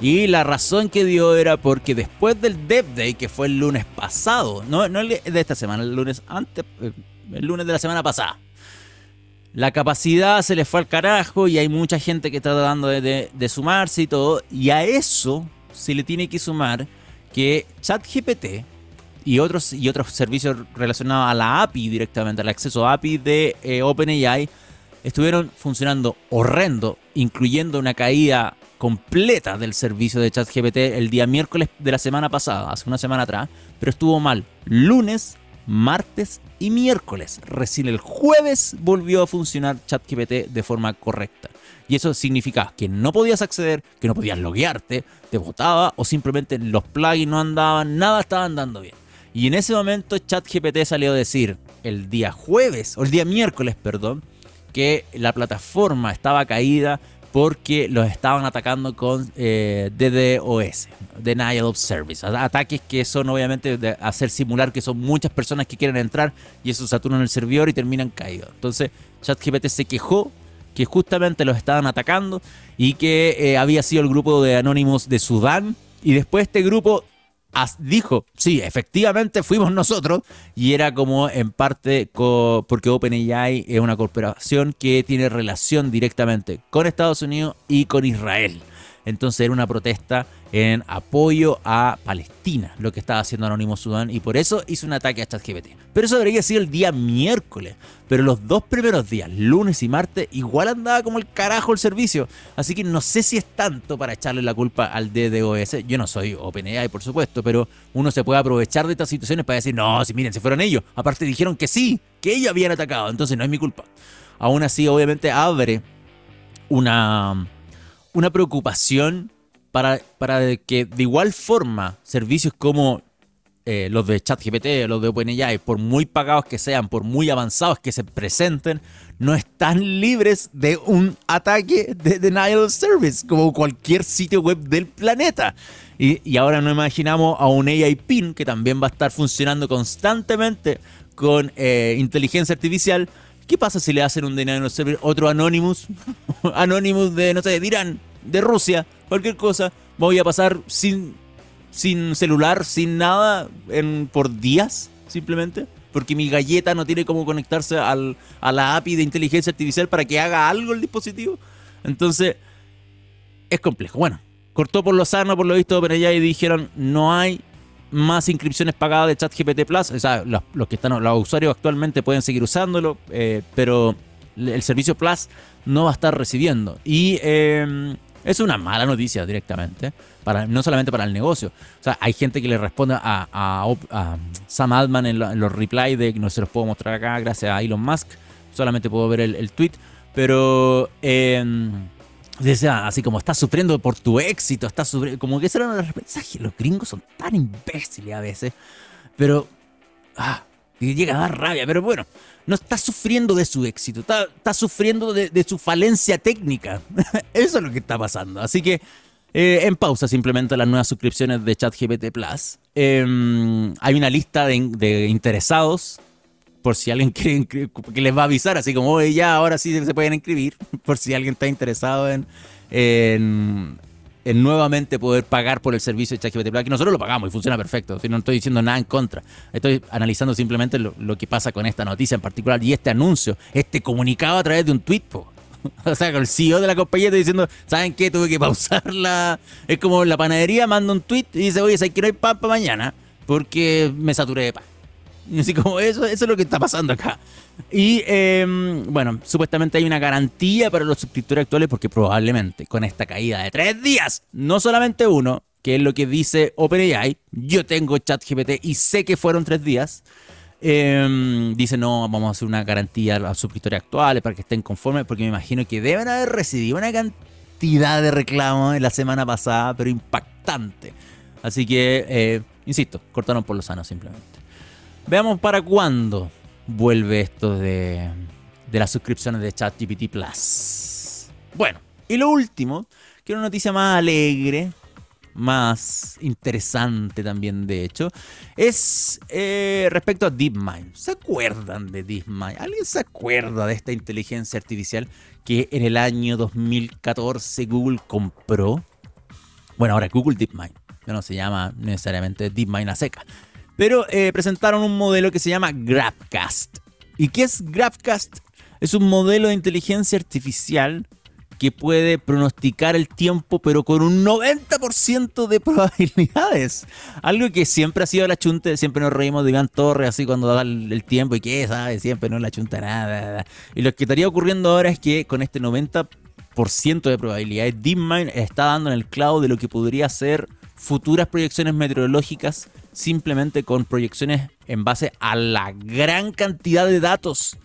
Y la razón que dio era porque después del Dev Day, que fue el lunes pasado, no, no de esta semana, el lunes antes, eh, el lunes de la semana pasada, la capacidad se le fue al carajo y hay mucha gente que está tratando de, sumarse y todo. Y a eso se le tiene que sumar que ChatGPT y otros, y otros servicios relacionados a la API directamente, al acceso a API de eh, OpenAI, estuvieron funcionando horrendo, incluyendo una caída completa del servicio de ChatGPT el día miércoles de la semana pasada, hace una semana atrás, pero estuvo mal lunes, martes y miércoles. Recién el jueves volvió a funcionar ChatGPT de forma correcta. Y eso significa que no podías acceder, que no podías loguearte, te votaba o simplemente los plugins no andaban, nada estaba andando bien. Y en ese momento ChatGPT salió a decir el día jueves, o el día miércoles, perdón, que la plataforma estaba caída porque los estaban atacando con eh, DDoS, Denial of Service. Ataques que son obviamente de hacer simular que son muchas personas que quieren entrar y eso saturan el servidor y terminan caídos. Entonces ChatGPT se quejó que justamente los estaban atacando y que eh, había sido el grupo de anónimos de Sudán. Y después este grupo dijo, sí, efectivamente fuimos nosotros, y era como en parte porque OpenAI es una corporación que tiene relación directamente con Estados Unidos y con Israel. Entonces era una protesta en apoyo a Palestina, lo que estaba haciendo Anónimo Sudán, y por eso hizo un ataque a ChatGPT. Pero eso debería sido el día miércoles, pero los dos primeros días, lunes y martes, igual andaba como el carajo el servicio. Así que no sé si es tanto para echarle la culpa al DDoS. Yo no soy OpenAI, por supuesto, pero uno se puede aprovechar de estas situaciones para decir, no, si miren, si fueron ellos. Aparte dijeron que sí, que ellos habían atacado, entonces no es mi culpa. Aún así, obviamente, abre una una preocupación para, para que de igual forma servicios como eh, los de ChatGPT, los de OpenAI, por muy pagados que sean, por muy avanzados que se presenten, no están libres de un ataque de denial of service, como cualquier sitio web del planeta. Y, ahora no imaginamos a un AI PIN que también va a estar funcionando constantemente con eh, inteligencia artificial ¿Qué pasa si le hacen un denial server otro Anonymous? Anonymous de, no sé, de Irán, de Rusia, cualquier cosa. Voy a pasar sin, sin celular, sin nada, por días, simplemente. Porque mi galleta no tiene cómo conectarse al, a la API de inteligencia artificial para que haga algo el dispositivo. Entonces, es complejo. Bueno, cortó por lo sano, por lo visto, pero allá y dijeron, no hay más inscripciones pagadas de ChatGPT Plus. O sea, los, que están, los usuarios actualmente pueden seguir usándolo, eh, pero el servicio Plus no va a estar recibiendo. Y em, es una mala noticia directamente, para, no solamente para el negocio. O sea, hay gente que le responde a, Sam Altman en, los replies de que no se los puedo mostrar acá gracias a Elon Musk. Solamente puedo ver el, tweet. Pero Decía, así como estás sufriendo por tu éxito, estás sufriendo. Como que ese era los mensajes. Los gringos son tan imbéciles a veces. Pero. Ah, y llega a dar rabia. Pero bueno, no está sufriendo de su éxito, está, sufriendo de, su falencia técnica. Eso es lo que está pasando. Así que. Eh, en pausa simplemente las nuevas suscripciones de ChatGPT Plus. Em, hay una lista de, de interesados por si alguien quiere que les va a avisar, así como Oye, ya ahora sí se pueden inscribir, por si alguien está interesado en, nuevamente poder pagar por el servicio de ChatGPT Plus, que nosotros lo pagamos y funciona perfecto, no estoy diciendo nada en contra, estoy analizando simplemente lo, que pasa con esta noticia en particular y este anuncio, este comunicado a través de un tweet. O sea, con el CEO de la compañía está diciendo, ¿saben qué? Tuve que pausarla. Es como la panadería manda un tweet y dice, oye, ¿sabes que no hay pan para mañana? Porque me saturé de pan. Así como eso, eso es lo que está pasando acá. Y em, bueno, supuestamente hay una garantía para los suscriptores actuales porque probablemente con esta caída de tres días, no solamente uno, que es lo que dice OpenAI, yo tengo ChatGPT y sé que fueron tres días, em, dice no, vamos a hacer una garantía a los suscriptores actuales para que estén conformes porque me imagino que deben haber recibido una cantidad de reclamos en la semana pasada, pero impactante. Así que, eh, insisto, cortaron por los sanos simplemente. Veamos para cuándo vuelve esto de, de las suscripciones de ChatGPT Plus. Bueno, y lo último, que una noticia más alegre, más interesante también, de hecho, es eh, respecto a DeepMind. ¿Se acuerdan de DeepMind? ¿Alguien se acuerda de esta inteligencia artificial que en el año 2014 Google compró? Bueno, ahora Google DeepMind. No se llama necesariamente DeepMind a seca. Pero eh, presentaron un modelo que se llama GrabCast. ¿Y qué es GrabCast? Es un modelo de inteligencia artificial que puede pronosticar el tiempo, pero con un 90% de probabilidades. Algo que siempre ha sido la chunta, siempre nos reímos de Iván Torres así cuando da el, tiempo y que sabe, siempre no la chunta nada. Y lo que estaría ocurriendo ahora es que con este 90% de probabilidades, DeepMind está dando en el clavo de lo que podría ser futuras proyecciones meteorológicas simplemente con proyecciones en base a la gran cantidad de datos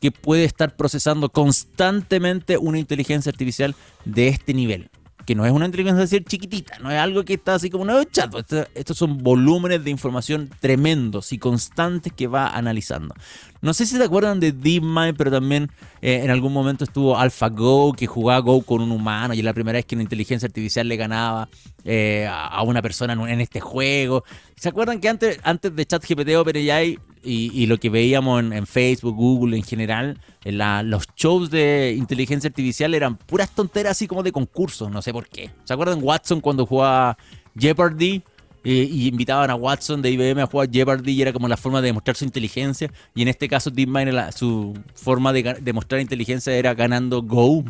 que puede estar procesando constantemente una inteligencia artificial de este nivel que no es una inteligencia artificial chiquitita, no es algo que está así como un chat. Estos, son volúmenes de información tremendos y constantes que va analizando. No sé si se acuerdan de DeepMind, pero también eh, en algún momento estuvo AlphaGo, que jugaba Go con un humano y es la primera vez que una inteligencia artificial le ganaba eh, a una persona en, este juego. ¿Se acuerdan que antes, antes de ChatGPT OpenAI y, lo que veíamos en, Facebook, Google en general, en los shows de inteligencia artificial eran puras tonteras así como de concursos, no sé por qué. ¿Se acuerdan Watson cuando jugaba Jeopardy? Y invitaban a Watson de IBM a jugar Jeopardy y era como la forma de demostrar su inteligencia. Y en este caso, DeepMind, su forma de demostrar inteligencia era ganando Go.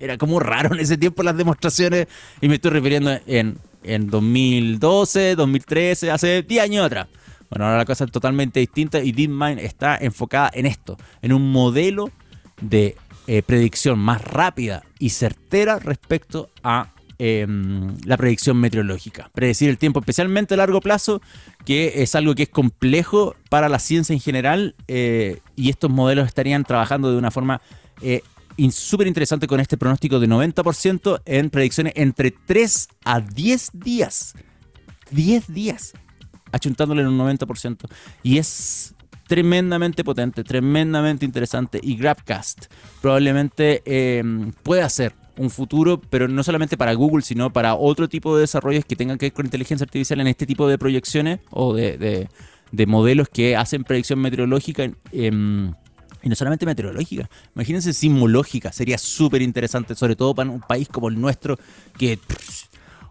Era como raro en ese tiempo las demostraciones. Y me estoy refiriendo en, en 2012, 2013, hace 10 años atrás. Bueno, ahora la cosa es totalmente distinta y DeepMind está enfocada en esto, en un modelo de eh, predicción más rápida y certera respecto a em, la predicción meteorológica. Predecir el tiempo, especialmente a largo plazo, que es algo que es complejo para la ciencia en general eh, y estos modelos estarían trabajando de una forma eh, súper interesante con este pronóstico de 90% en predicciones entre 3 a 10 días. 10 días achuntándole en un 90%. Y es tremendamente potente, tremendamente interesante. Y GrabCast probablemente eh, pueda ser un futuro, pero no solamente para Google, sino para otro tipo de desarrollos que tengan que ver con inteligencia artificial en este tipo de proyecciones o de, modelos que hacen predicción meteorológica. Em, y no solamente meteorológica, imagínense simulógica, sería súper interesante, sobre todo para un país como el nuestro, que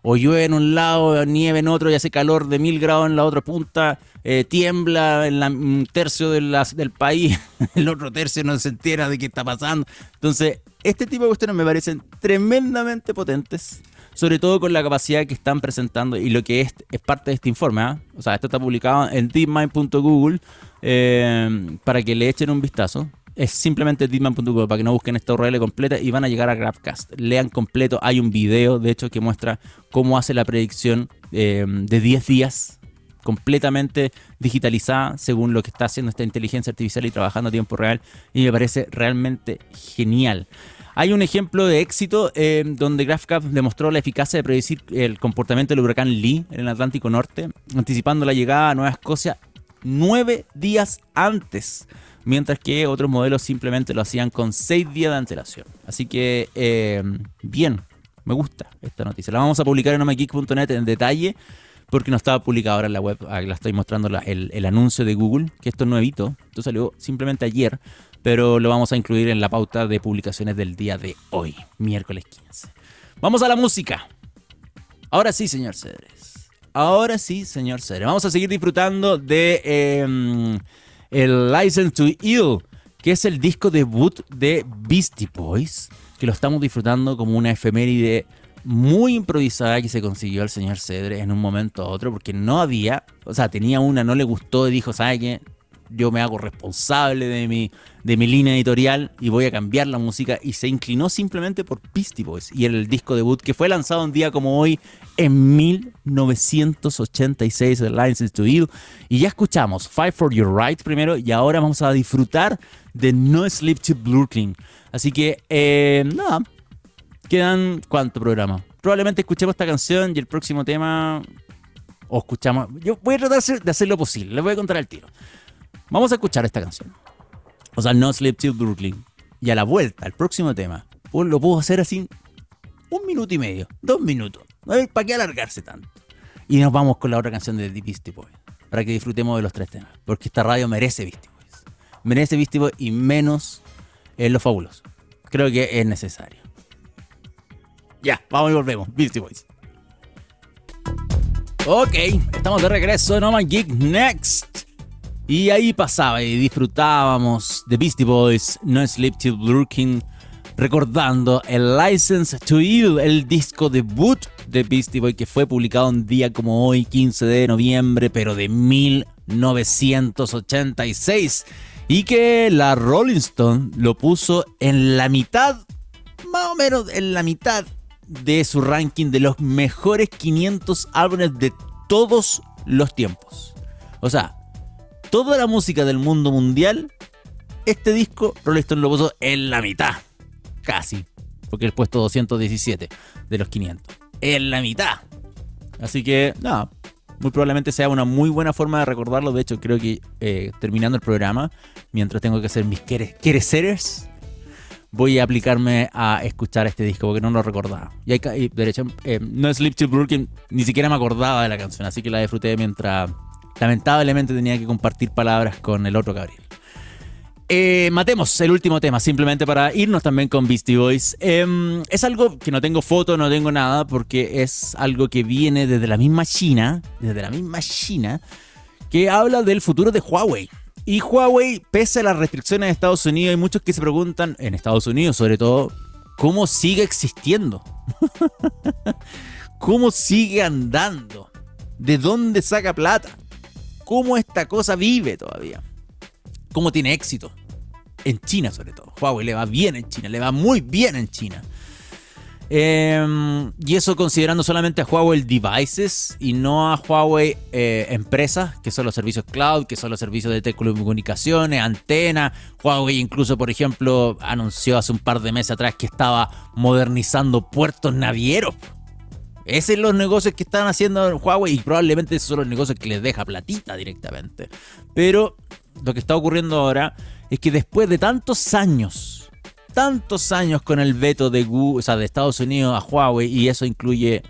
o llueve en un lado, nieve en otro y hace calor de mil grados en la otra punta, eh, tiembla en un tercio de del país, el otro tercio no se entera de qué está pasando. Entonces, este tipo de cuestiones me parecen tremendamente potentes, sobre todo con la capacidad que están presentando y lo que es, es parte de este informe. ¿ah? O sea, esto está publicado en deepmind.google eh, para que le echen un vistazo es simplemente deepman.com para que no busquen esta URL completa y van a llegar a GrabCast. Lean completo, hay un video de hecho que muestra cómo hace la predicción eh, de 10 días completamente digitalizada según lo que está haciendo esta inteligencia artificial y trabajando a tiempo real y me parece realmente genial. Hay un ejemplo de éxito eh, donde GraphCap demostró la eficacia de predecir el comportamiento del huracán Lee en el Atlántico Norte, anticipando la llegada a Nueva Escocia nueve días antes, mientras que otros modelos simplemente lo hacían con seis días de antelación. Así que, eh, bien, me gusta esta noticia. La vamos a publicar en omageek.net en detalle porque no estaba publicada ahora en la web. Ah, la estoy mostrando el, el, anuncio de Google, que esto es nuevito. Esto salió simplemente ayer, pero lo vamos a incluir en la pauta de publicaciones del día de hoy, miércoles 15. Vamos a la música. Ahora sí, señor Cedres. Ahora sí, señor Cedres. Vamos a seguir disfrutando de em, el License to Ill, que es el disco debut de Beastie Boys, que lo estamos disfrutando como una efeméride muy improvisada que se consiguió al señor Cedre en un momento a otro, porque no había, o sea, tenía una, no le gustó y dijo, ¿sabe qué? Yo me hago responsable de mi, de mi línea editorial y voy a cambiar la música. Y se inclinó simplemente por Beastie Boys y el disco debut que fue lanzado un día como hoy en 1986, The License to Ill. Y ya escuchamos Fight for Your Right primero y ahora vamos a disfrutar de No Sleep to Brooklyn. Así que, eh, nada, Quedan cuánto programa. Probablemente escuchemos esta canción y el próximo tema. O escuchamos. Yo voy a tratar de hacer lo posible. Les voy a contar el tiro. Vamos a escuchar esta canción. O sea, No Sleep Till Brooklyn. Y a la vuelta, el próximo tema, lo puedo hacer así un minuto y medio, dos minutos. ¿Para qué alargarse tanto? Y nos vamos con la otra canción de Beastie Boys. Para que disfrutemos de los tres temas. Porque esta radio merece Beastie Boys. Merece Beastie Boys y menos en los fabulosos. Creo que es necesario. Ya, vamos y volvemos. Beastie Boys. Ok, estamos de regreso en My Geek Next. Y ahí pasaba y disfrutábamos de Beastie Boys, No Sleep Till Lurking, recordando el License to Ill, el disco debut de Beastie Boys que fue publicado un día como hoy, 15 de noviembre, pero de 1986. Y que la Rolling Stone lo puso en la mitad, más o menos en la mitad de su ranking de los mejores 500 álbumes de todos los tiempos. O sea, toda la música del mundo mundial, este disco Rolling Stone lo puso en la mitad. Casi. Porque el puesto 217 de los 500. En la mitad. Así que, nada, muy probablemente sea una muy buena forma de recordarlo. De hecho, creo que eh, terminando el programa, mientras tengo que hacer mis quereceres, voy a aplicarme a escuchar este disco porque no lo recordaba. Y, hay, derecho, eh, no es Sleep to Brooklyn, ni siquiera me acordaba de la canción, así que la disfruté mientras lamentablemente tenía que compartir palabras con el otro Gabriel. Eh, matemos el último tema, simplemente para irnos también con Beastie Boys. Em, es algo que no tengo foto, no tengo nada, porque es algo que viene desde la misma China, desde la misma China, que habla del futuro de Huawei. Y Huawei, pese a las restricciones de Estados Unidos, hay muchos que se preguntan, en Estados Unidos sobre todo, ¿cómo sigue existiendo? ¿Cómo sigue andando? ¿De dónde saca plata? ¿Cómo esta cosa vive todavía? ¿Cómo tiene éxito? En China sobre todo. Huawei le va bien en China, le va muy bien en China. Em, y eso considerando solamente a Huawei Devices y no a Huawei eh, Empresas, que son los servicios cloud, que son los servicios de telecomunicaciones, antena. Huawei incluso, por ejemplo, anunció hace un par de meses atrás que estaba modernizando puertos navieros. Esos son los negocios que están haciendo Huawei y probablemente esos son los negocios que les deja platita directamente. Pero lo que está ocurriendo ahora es que después de tantos años tantos años con el veto de Google, o sea, de Estados Unidos a Huawei y eso incluye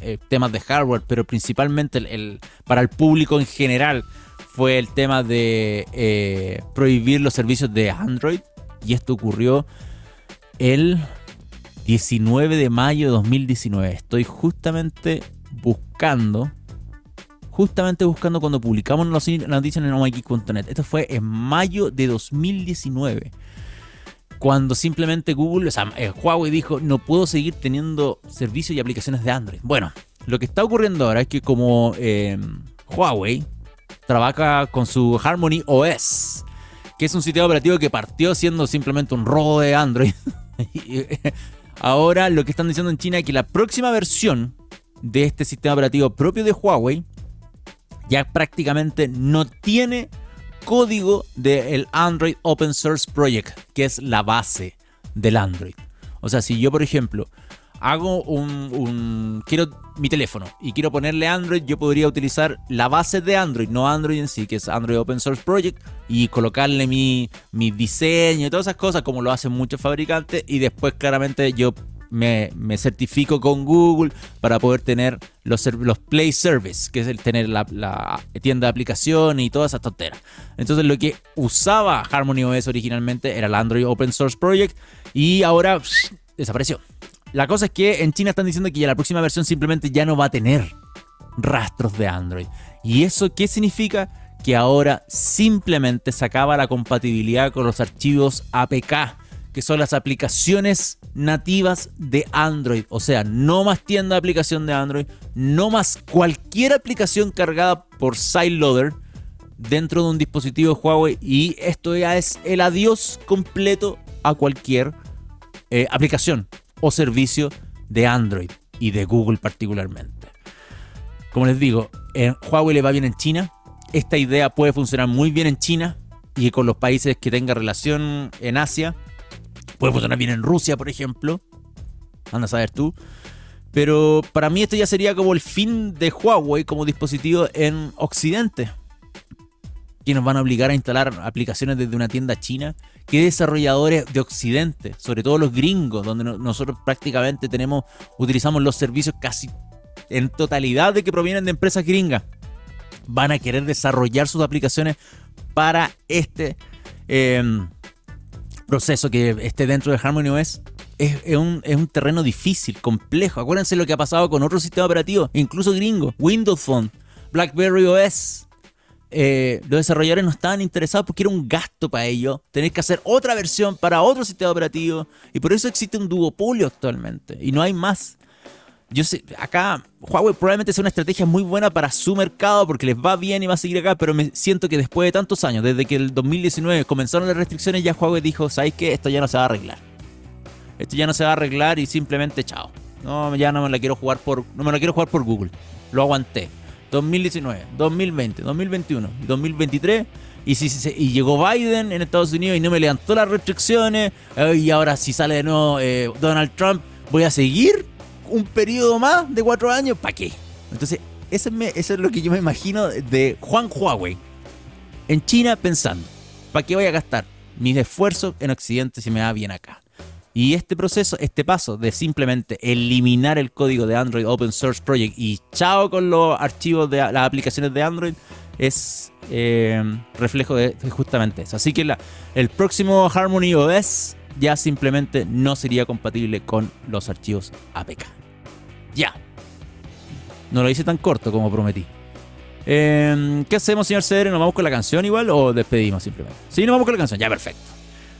eh, temas de hardware, pero principalmente el, para el público en general fue el tema de eh, prohibir los servicios de Android y esto ocurrió el 19 de mayo de 2019. Estoy justamente buscando justamente buscando cuando publicamos la noticia en omygeek.net. Esto fue en mayo de 2019 cuando simplemente Google, o sea, eh, Huawei dijo, no puedo seguir teniendo servicios y aplicaciones de Android. Bueno, lo que está ocurriendo ahora es que como em, Huawei trabaja con su Harmony OS, que es un sistema operativo que partió siendo simplemente un robo de Android, ahora lo que están diciendo en China es que la próxima versión de este sistema operativo propio de Huawei ya prácticamente no tiene código del Android Open Source Project, que es la base del Android. O sea, si yo, por ejemplo, hago un, quiero mi teléfono y quiero ponerle Android, yo podría utilizar la base de Android, no Android en sí, que es Android Open Source Project, y colocarle mi, mi diseño y todas esas cosas, como lo hacen muchos fabricantes, y después claramente yo me, certifico con Google para poder tener los, los Play Service, que es el tener la, tienda de aplicación y todas esas tonteras. Entonces lo que usaba Harmony OS originalmente era el Android Open Source Project y ahora desapareció. La cosa es que en China están diciendo que ya la próxima versión simplemente ya no va a tener rastros de Android. ¿Y eso qué significa? Que ahora simplemente se acaba la compatibilidad con los archivos APK que son las aplicaciones nativas de Android. O sea, no más tienda de aplicación de Android, no más cualquier aplicación cargada por SideLoader dentro de un dispositivo Huawei. Y esto ya es el adiós completo a cualquier eh, aplicación o servicio de Android y de Google particularmente. Como les digo, en Huawei le va bien en China. Esta idea puede funcionar muy bien en China y con los países que tenga relación en Asia Puede funcionar bien en Rusia, por ejemplo. Anda a saber tú. Pero para mí esto ya sería como el fin de Huawei como dispositivo en Occidente. Que nos van a obligar a instalar aplicaciones desde una tienda china. ¿Qué desarrolladores de Occidente, sobre todo los gringos, donde nosotros prácticamente tenemos, utilizamos los servicios casi en totalidad de que provienen de empresas gringas, van a querer desarrollar sus aplicaciones para este em, proceso que esté dentro de Harmony OS es, un, terreno difícil, complejo. Acuérdense lo que ha pasado con otros sistemas operativos, incluso gringos, Windows Phone, BlackBerry OS. Eh, los desarrolladores no estaban interesados porque era un gasto para ellos tener que hacer otra versión para otro sistema operativo y por eso existe un duopolio actualmente y no hay más yo sé, acá Huawei probablemente sea una estrategia muy buena para su mercado porque les va bien y va a seguir acá, pero me siento que después de tantos años, desde que el 2019 comenzaron las restricciones, ya Huawei dijo, ¿sabes qué? Esto ya no se va a arreglar. Esto ya no se va a arreglar y simplemente chao. No, ya no me la quiero jugar por, no me la quiero jugar por Google. Lo aguanté. 2019, 2020, 2021 y 2023. Y, si, y llegó Biden en Estados Unidos y no me levantó las restricciones. Eh, y ahora si sale de nuevo eh, Donald Trump, voy a seguir un periodo más de cuatro años, ¿para qué? Entonces, eso es, lo que yo me imagino de Juan Huawei en China pensando, ¿para qué voy a gastar mis esfuerzos en Occidente si me va bien acá? Y este proceso, este paso de simplemente eliminar el código de Android Open Source Project y chao con los archivos de las aplicaciones de Android, es eh, reflejo de, justamente eso. Así que el próximo Harmony OS ya simplemente no sería compatible con los archivos APK. Ya. No lo hice tan corto como prometí. Em, ¿Qué hacemos, señor Cedre? ¿Nos vamos con la canción igual o despedimos simplemente? Sí, nos vamos con la canción. Ya, perfecto.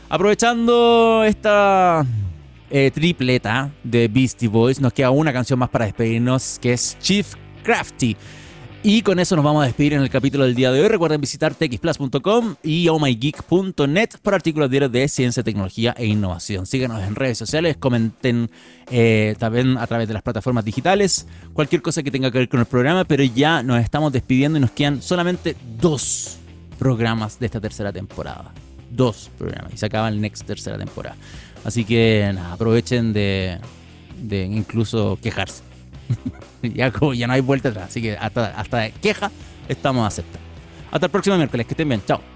Aprovechando esta eh, tripleta de Beastie Boys, nos queda una canción más para despedirnos, que es Chief Crafty. Y con eso nos vamos a despedir en el capítulo del día de hoy. Recuerden visitar txplus.com y ohmygeek.net para artículos diarios de ciencia, tecnología e innovación. Síganos en redes sociales, comenten eh, también a través de las plataformas digitales, cualquier cosa que tenga que ver con el programa, pero ya nos estamos despidiendo y nos quedan solamente dos programas de esta tercera temporada. Dos programas y se acaba el next tercera temporada. Así que nada, aprovechen de, de incluso quejarse. ya, ya no hay vuelta atrás. Así que hasta, hasta queja estamos aceptando. Hasta el próximo miércoles. Que estén bien. Chao.